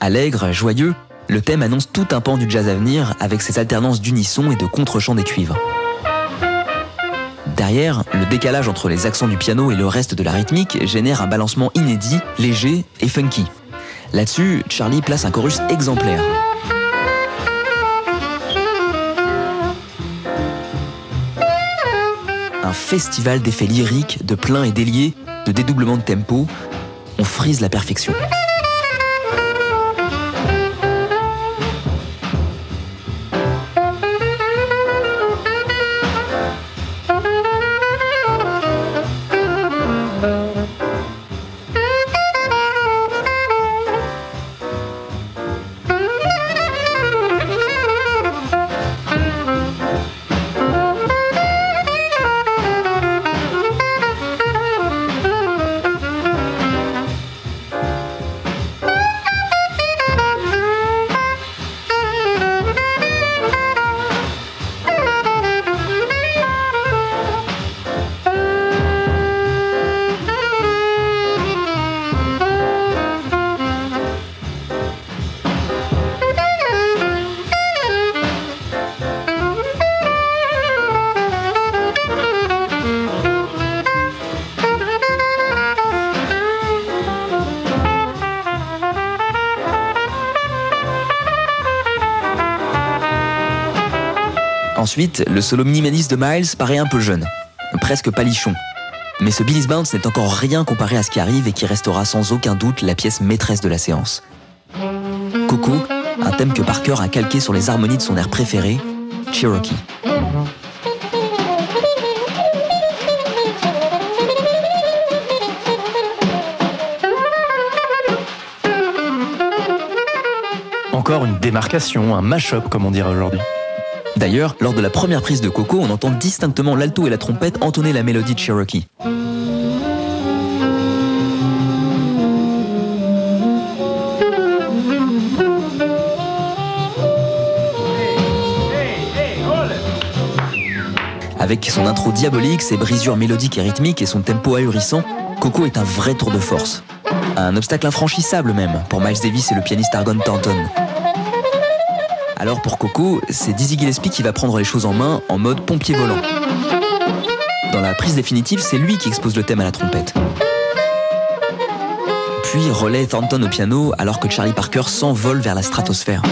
Allègre, joyeux, le thème annonce tout un pan du jazz à venir avec ses alternances d'unisson et de contre-chant des cuivres. Derrière, le décalage entre les accents du piano et le reste de la rythmique génère un balancement inédit, léger et funky. Là-dessus, Charlie place un chorus exemplaire. Un festival d'effets lyriques, de pleins et déliés, de dédoublement de tempo, on frise la perfection. Ensuite, le solo minimaliste de Miles paraît un peu jeune, presque palichon. Mais ce Billy's Bounce n'est encore rien comparé à ce qui arrive et qui restera sans aucun doute la pièce maîtresse de la séance. Coco, un thème que Parker a calqué sur les harmonies de son air préféré, Cherokee. Encore une démarcation, un mash-up comme on dirait aujourd'hui. D'ailleurs, lors de la première prise de Coco, on entend distinctement l'alto et la trompette entonner la mélodie de Cherokee. Avec son intro diabolique, ses brisures mélodiques et rythmiques et son tempo ahurissant, Coco est un vrai tour de force. Un obstacle infranchissable même pour Miles Davis et le pianiste Argon Thornton. Alors pour Coco, c'est Dizzy Gillespie qui va prendre les choses en main en mode pompier volant. Dans la prise définitive, c'est lui qui expose le thème à la trompette. Puis relais Thornton au piano alors que Charlie Parker s'envole vers la stratosphère.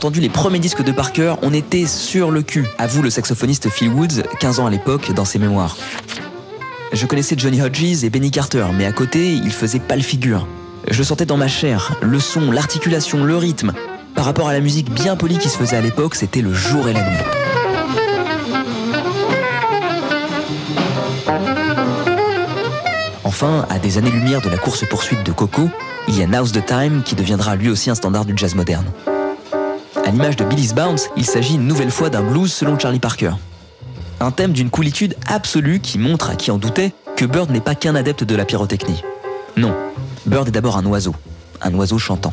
Entendu les premiers disques de Parker, on était sur le cul, avoue le saxophoniste Phil Woods, 15 ans à l'époque, dans ses mémoires. Je connaissais Johnny Hodges et Benny Carter, mais à côté, ils faisaient pas le figure. Je sentais dans ma chair, le son, l'articulation, le rythme. Par rapport à la musique bien polie qui se faisait à l'époque, c'était le jour et la nuit. Enfin, à des années-lumière de la course-poursuite de Coco, il y a Now's the Time qui deviendra lui aussi un standard du jazz moderne. À l'image de Billy's Bounce, il s'agit une nouvelle fois d'un blues selon Charlie Parker. Un thème d'une coolitude absolue qui montre à qui en doutait que Bird n'est pas qu'un adepte de la pyrotechnie. Non, Bird est d'abord un oiseau, un oiseau chantant.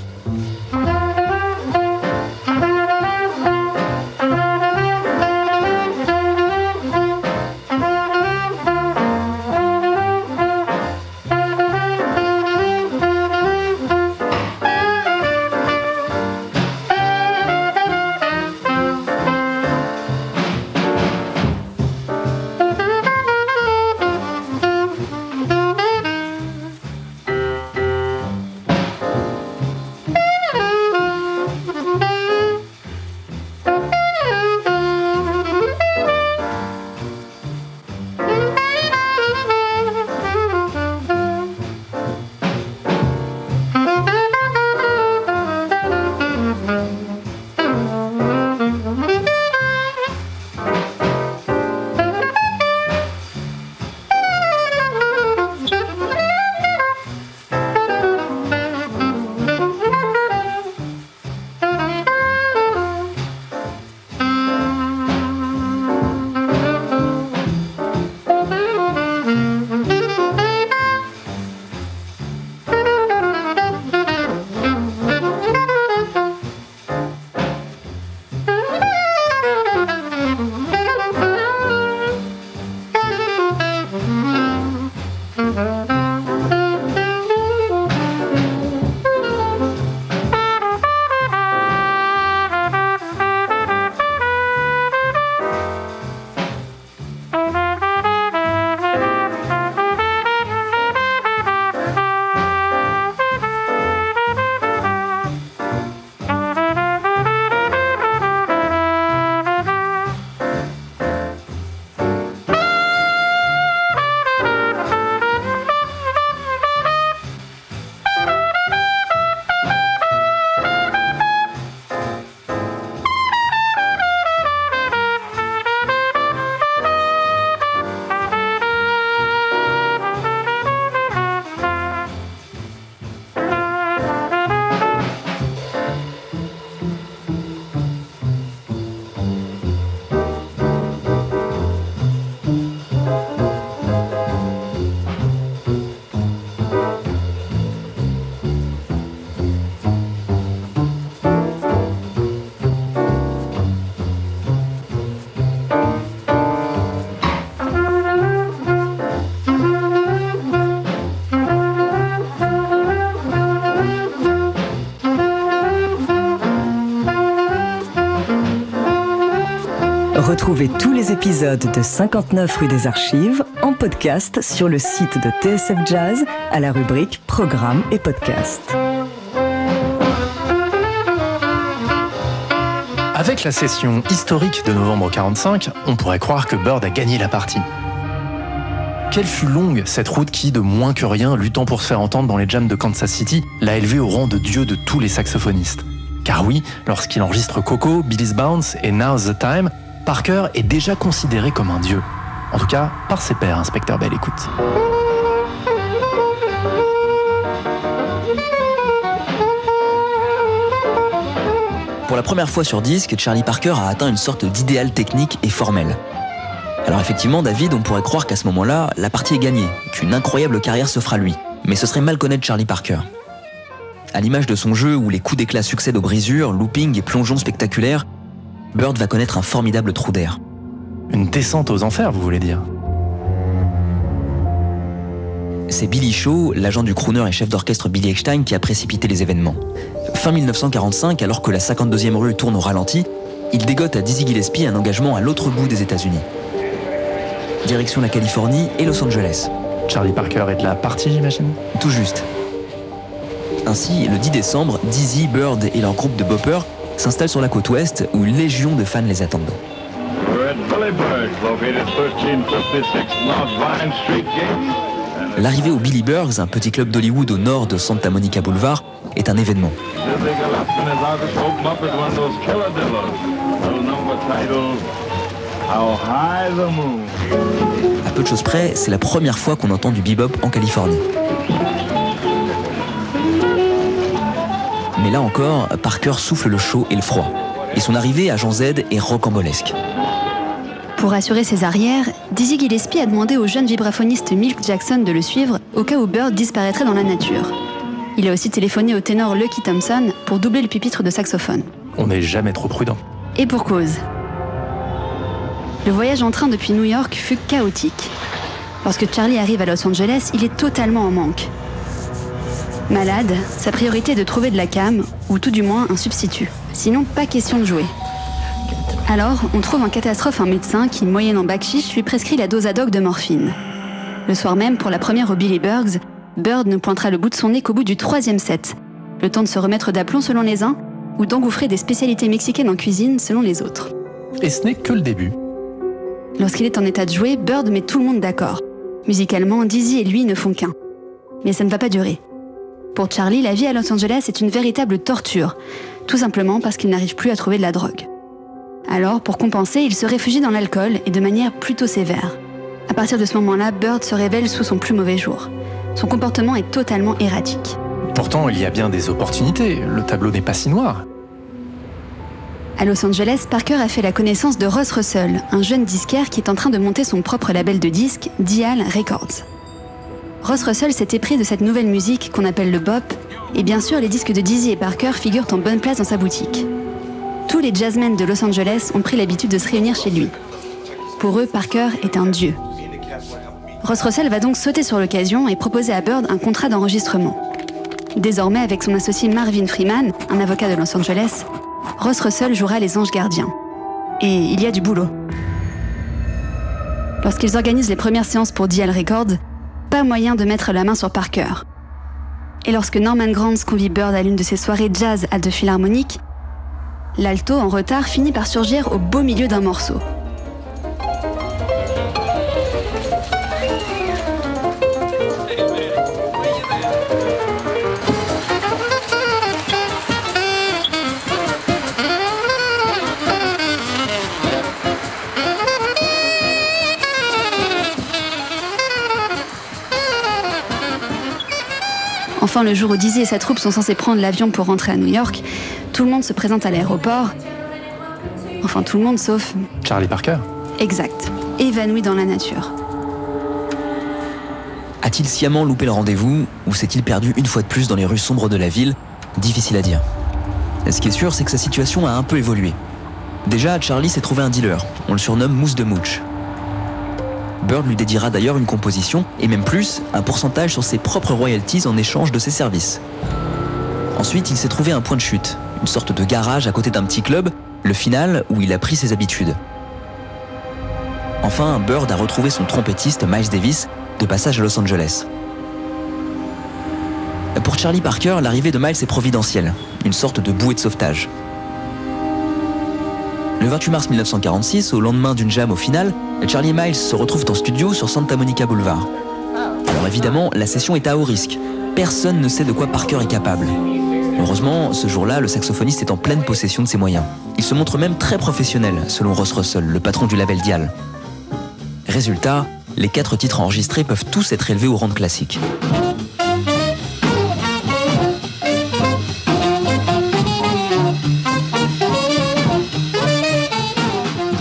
Retrouvez tous les épisodes de 59 rue des Archives en podcast sur le site de TSF Jazz à la rubrique Programme et Podcast. Avec la session historique de novembre 45, on pourrait croire que Bird a gagné la partie. Quelle fut longue cette route qui, de moins que rien, luttant pour se faire entendre dans les jams de Kansas City, l'a élevé au rang de dieu de tous les saxophonistes? Car oui, lorsqu'il enregistre Coco, Billy's Bounce et Now's the Time, Parker est déjà considéré comme un dieu. En tout cas, par ses pairs, inspecteur Bell écoute. Pour la première fois sur disque, Charlie Parker a atteint une sorte d'idéal technique et formel. Alors effectivement, David, on pourrait croire qu'à ce moment-là, la partie est gagnée, qu'une incroyable carrière s'offre à lui. Mais ce serait mal connaître Charlie Parker. À l'image de son jeu où les coups d'éclat succèdent aux brisures, looping et plongeons spectaculaires, Bird va connaître un formidable trou d'air. Une descente aux enfers, vous voulez dire? C'est Billy Shaw, l'agent du crooner et chef d'orchestre Billy Eckstein, qui a précipité les événements. Fin 1945, alors que la 52e rue tourne au ralenti, il dégote à Dizzy Gillespie un engagement à l'autre bout des États-Unis. Direction la Californie et Los Angeles. Charlie Parker est de la partie, j'imagine? Tout juste. Ainsi, le 10 décembre, Dizzy, Bird et leur groupe de boppers s'installe sur la côte ouest où une légion de fans les attendent. L'arrivée au Billy Burgs, un petit club d'Hollywood au nord de Santa Monica Boulevard, est un événement. À peu de choses près, c'est la première fois qu'on entend du bebop en Californie. Mais là encore, Parker souffle le chaud et le froid. Et son arrivée à Jean Z est rocambolesque. Pour assurer ses arrières, Dizzy Gillespie a demandé au jeune vibraphoniste Milk Jackson de le suivre au cas où Bird disparaîtrait dans la nature. Il a aussi téléphoné au ténor Lucky Thompson pour doubler le pupitre de saxophone. On n'est jamais trop prudent. Et pour cause. Le voyage en train depuis New York fut chaotique. Lorsque Charlie arrive à Los Angeles, il est totalement en manque. Malade, sa priorité est de trouver de la cam, ou tout du moins un substitut. Sinon, pas question de jouer. Alors, on trouve en catastrophe un médecin qui, moyennant bac chiche, lui prescrit la dose ad hoc de morphine. Le soir même, pour la première au Billy Burgs, Bird ne pointera le bout de son nez qu'au bout du troisième set. Le temps de se remettre d'aplomb selon les uns, ou d'engouffrer des spécialités mexicaines en cuisine selon les autres. Et ce n'est que le début. Lorsqu'il est en état de jouer, Bird met tout le monde d'accord. Musicalement, Dizzy et lui ne font qu'un. Mais ça ne va pas durer. Pour Charlie, la vie à Los Angeles est une véritable torture, tout simplement parce qu'il n'arrive plus à trouver de la drogue. Alors, pour compenser, il se réfugie dans l'alcool et de manière plutôt sévère. À partir de ce moment-là, Bird se révèle sous son plus mauvais jour. Son comportement est totalement erratique. Pourtant, il y a bien des opportunités. Le tableau n'est pas si noir. À Los Angeles, Parker a fait la connaissance de Ross Russell, un jeune disquaire qui est en train de monter son propre label de disques, Dial Records. Ross Russell s'est épris de cette nouvelle musique qu'on appelle le bop, et bien sûr les disques de Dizzy et Parker figurent en bonne place dans sa boutique tous les jazzmen de Los Angeles ont pris l'habitude de se réunir chez lui. Pour eux, Parker est un dieu. Ross Russell va donc sauter sur l'occasion et proposer à Bird un contrat d'enregistrement. Désormais, avec son associé Marvin Freeman, un avocat de Los Angeles, Ross Russell jouera les anges gardiens. Et il y a du boulot. Lorsqu'ils organisent les premières séances pour DL Records, moyen de mettre la main sur Parker. Et lorsque Norman Granz convie Bird à l'une de ses soirées jazz à deux philharmoniques, l'alto en retard finit par surgir au beau milieu d'un morceau. Enfin, le jour où Dizzy et sa troupe sont censés prendre l'avion pour rentrer à New York, tout le monde se présente à l'aéroport. Enfin, tout le monde sauf. Charlie Parker Exact. Évanoui dans la nature. A-t-il sciemment loupé le rendez-vous ou s'est-il perdu une fois de plus dans les rues sombres de la ville? Difficile à dire. Ce qui est sûr, c'est que sa situation a un peu évolué. Déjà, Charlie s'est trouvé un dealer. On le surnomme Mousse de Mooch. Bird lui dédiera d'ailleurs une composition, et même plus, un pourcentage sur ses propres royalties en échange de ses services. Ensuite, il s'est trouvé un point de chute, une sorte de garage à côté d'un petit club, le final où il a pris ses habitudes. Enfin, Bird a retrouvé son trompettiste Miles Davis de passage à Los Angeles. Pour Charlie Parker, l'arrivée de Miles est providentielle, une sorte de bouée de sauvetage. Le 28 mars 1946, au lendemain d'une jam au final, Charlie Miles se retrouvent en studio sur Santa Monica Boulevard. Alors évidemment, la session est à haut risque. Personne ne sait de quoi Parker est capable. Heureusement, ce jour-là, le saxophoniste est en pleine possession de ses moyens. Il se montre même très professionnel, selon Ross Russell, le patron du label Dial. Résultat, les quatre titres enregistrés peuvent tous être élevés au rang de classique.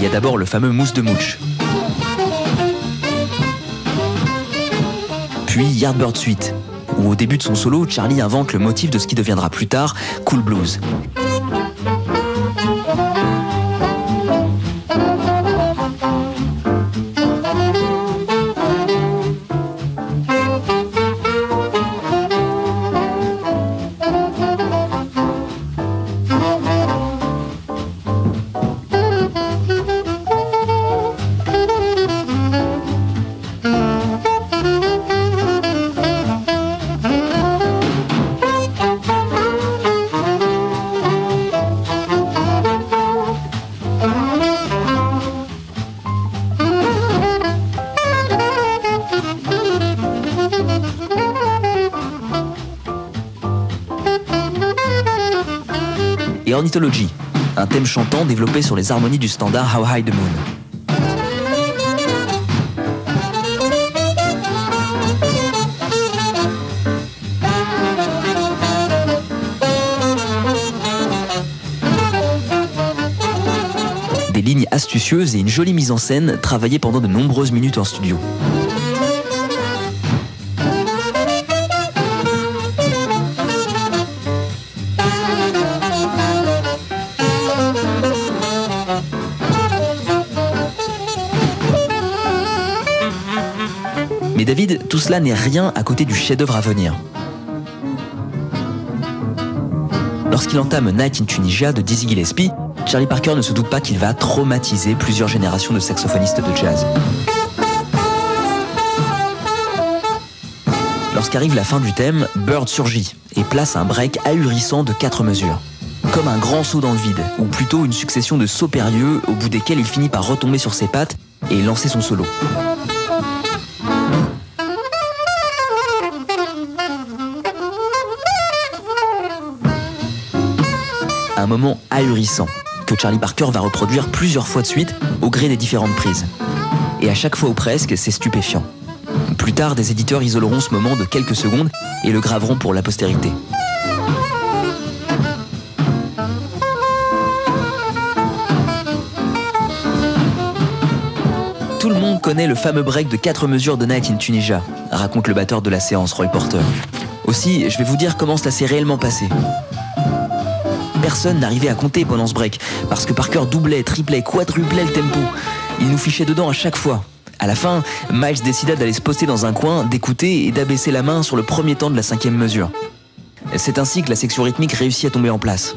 Y a d'abord le fameux Mousse de Mooch. Puis Yardbird Suite, où au début de son solo, Charlie invente le motif de ce qui deviendra plus tard Cool Blues. L'ornithologie, un thème chantant développé sur les harmonies du standard How High the Moon. Des lignes astucieuses et une jolie mise en scène travaillées pendant de nombreuses minutes en studio. Mais David, tout cela n'est rien à côté du chef-d'œuvre à venir. Lorsqu'il entame Night in Tunisia de Dizzy Gillespie, Charlie Parker ne se doute pas qu'il va traumatiser plusieurs générations de saxophonistes de jazz. Lorsqu'arrive la fin du thème, Bird surgit et place un break ahurissant de quatre mesures. Comme un grand saut dans le vide, ou plutôt une succession de sauts périlleux au bout desquels il finit par retomber sur ses pattes et lancer son solo. Un moment ahurissant que Charlie Parker va reproduire plusieurs fois de suite au gré des différentes prises. Et à chaque fois ou presque, c'est stupéfiant. Plus tard, des éditeurs isoleront ce moment de quelques secondes et le graveront pour la postérité. Tout le monde connaît le fameux break de 4 mesures de Night in Tunisia, raconte le batteur de la séance, Roy Porter. Aussi, je vais vous dire comment cela s'est réellement passé. Personne n'arrivait à compter pendant ce break, parce que Parker doublait, triplait, quadruplait le tempo. Il nous fichait dedans à chaque fois. À la fin, Miles décida d'aller se poster dans un coin, d'écouter et d'abaisser la main sur le premier temps de la cinquième mesure. C'est ainsi que la section rythmique réussit à tomber en place.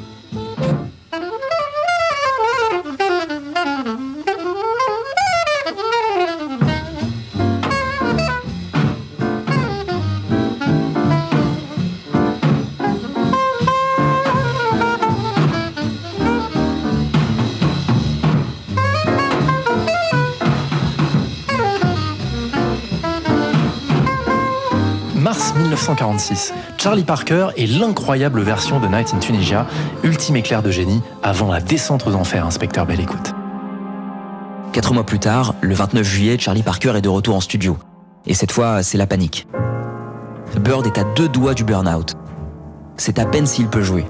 1946, Charlie Parker est l'incroyable version de Night in Tunisia, ultime éclair de génie avant la descente aux enfers, inspecteur Belle Écoute. Quatre mois plus tard, le 29 juillet, Charlie Parker est de retour en studio. Et cette fois, c'est la panique. Bird est à deux doigts du burn-out. C'est à peine s'il peut jouer.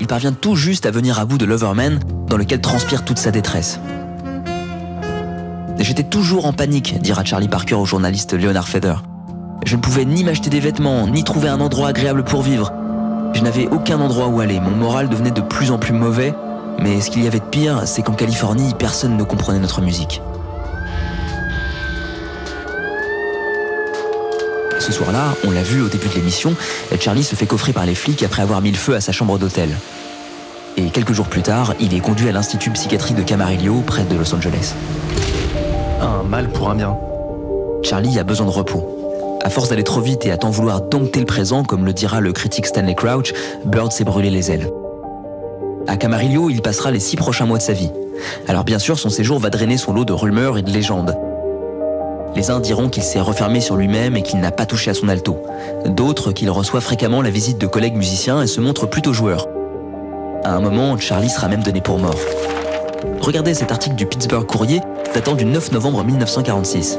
Il parvient tout juste à venir à bout de Loverman, dans lequel transpire toute sa détresse. J'étais toujours en panique, dira Charlie Parker au journaliste Leonard Feder. Je ne pouvais ni m'acheter des vêtements, ni trouver un endroit agréable pour vivre. Je n'avais aucun endroit où aller, mon moral devenait de plus en plus mauvais, mais ce qu'il y avait de pire, c'est qu'en Californie, personne ne comprenait notre musique. Ce soir-là, on l'a vu au début de l'émission, Charlie se fait coffrer par les flics après avoir mis le feu à sa chambre d'hôtel. Et quelques jours plus tard, il est conduit à l'Institut psychiatrique de Camarillo, près de Los Angeles. Un mal pour un bien. Charlie a besoin de repos. À force d'aller trop vite et à tant vouloir dompter le présent, comme le dira le critique Stanley Crouch, Bird s'est brûlé les ailes. À Camarillo, il passera les six prochains mois de sa vie. Alors bien sûr, son séjour va drainer son lot de rumeurs et de légendes. Les uns diront qu'il s'est refermé sur lui-même et qu'il n'a pas touché à son alto. D'autres qu'il reçoit fréquemment la visite de collègues musiciens et se montre plutôt joueur. À un moment, Charlie sera même donné pour mort. Regardez cet article du Pittsburgh Courrier datant du 9 novembre 1946.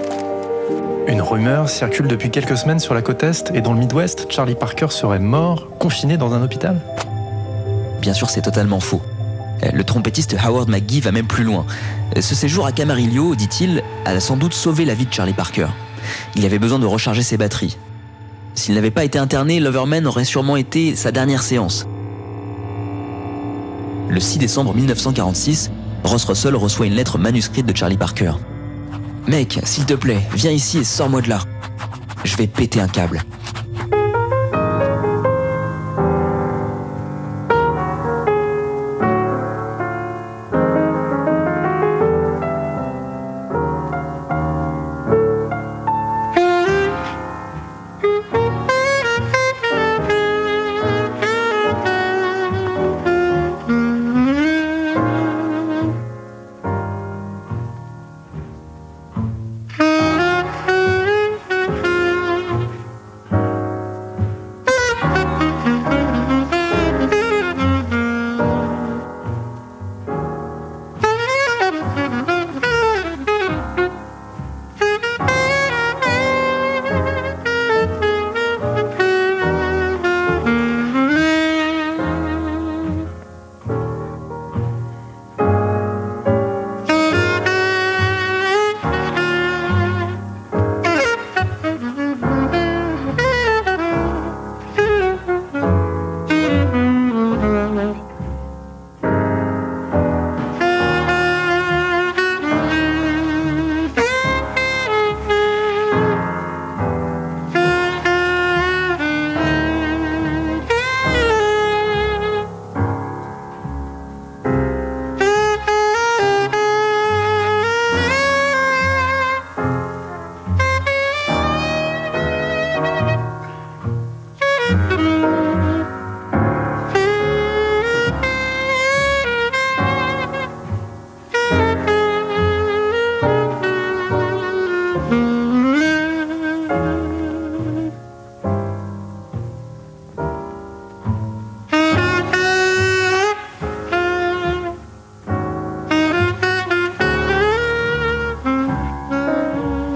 Une rumeur circule depuis quelques semaines sur la côte Est et dans le Midwest, Charlie Parker serait mort, confiné dans un hôpital? Bien sûr, c'est totalement faux. Le trompettiste Howard McGee va même plus loin. Ce séjour à Camarillo, dit-il, a sans doute sauvé la vie de Charlie Parker. Il avait besoin de recharger ses batteries. S'il n'avait pas été interné, Loverman aurait sûrement été sa dernière séance. Le 6 décembre 1946, Ross Russell reçoit une lettre manuscrite de Charlie Parker. Mec, s'il te plaît, viens ici et sors-moi de là. Je vais péter un câble.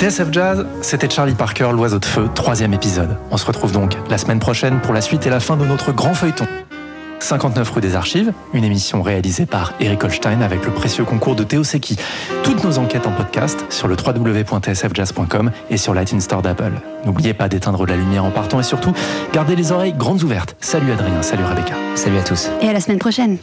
TSF Jazz, c'était Charlie Parker, l'oiseau de feu, troisième épisode. On se retrouve donc la semaine prochaine pour la suite et la fin de notre grand feuilleton. 59 rue des Archives, une émission réalisée par Eric Holstein avec le précieux concours de Théo Seki. Toutes nos enquêtes en podcast sur le www.tsfjazz.com et sur l'iTunes Store d'Apple. N'oubliez pas d'éteindre la lumière en partant et surtout, gardez les oreilles grandes ouvertes. Salut Adrien, salut Rebecca. Salut à tous. Et à la semaine prochaine.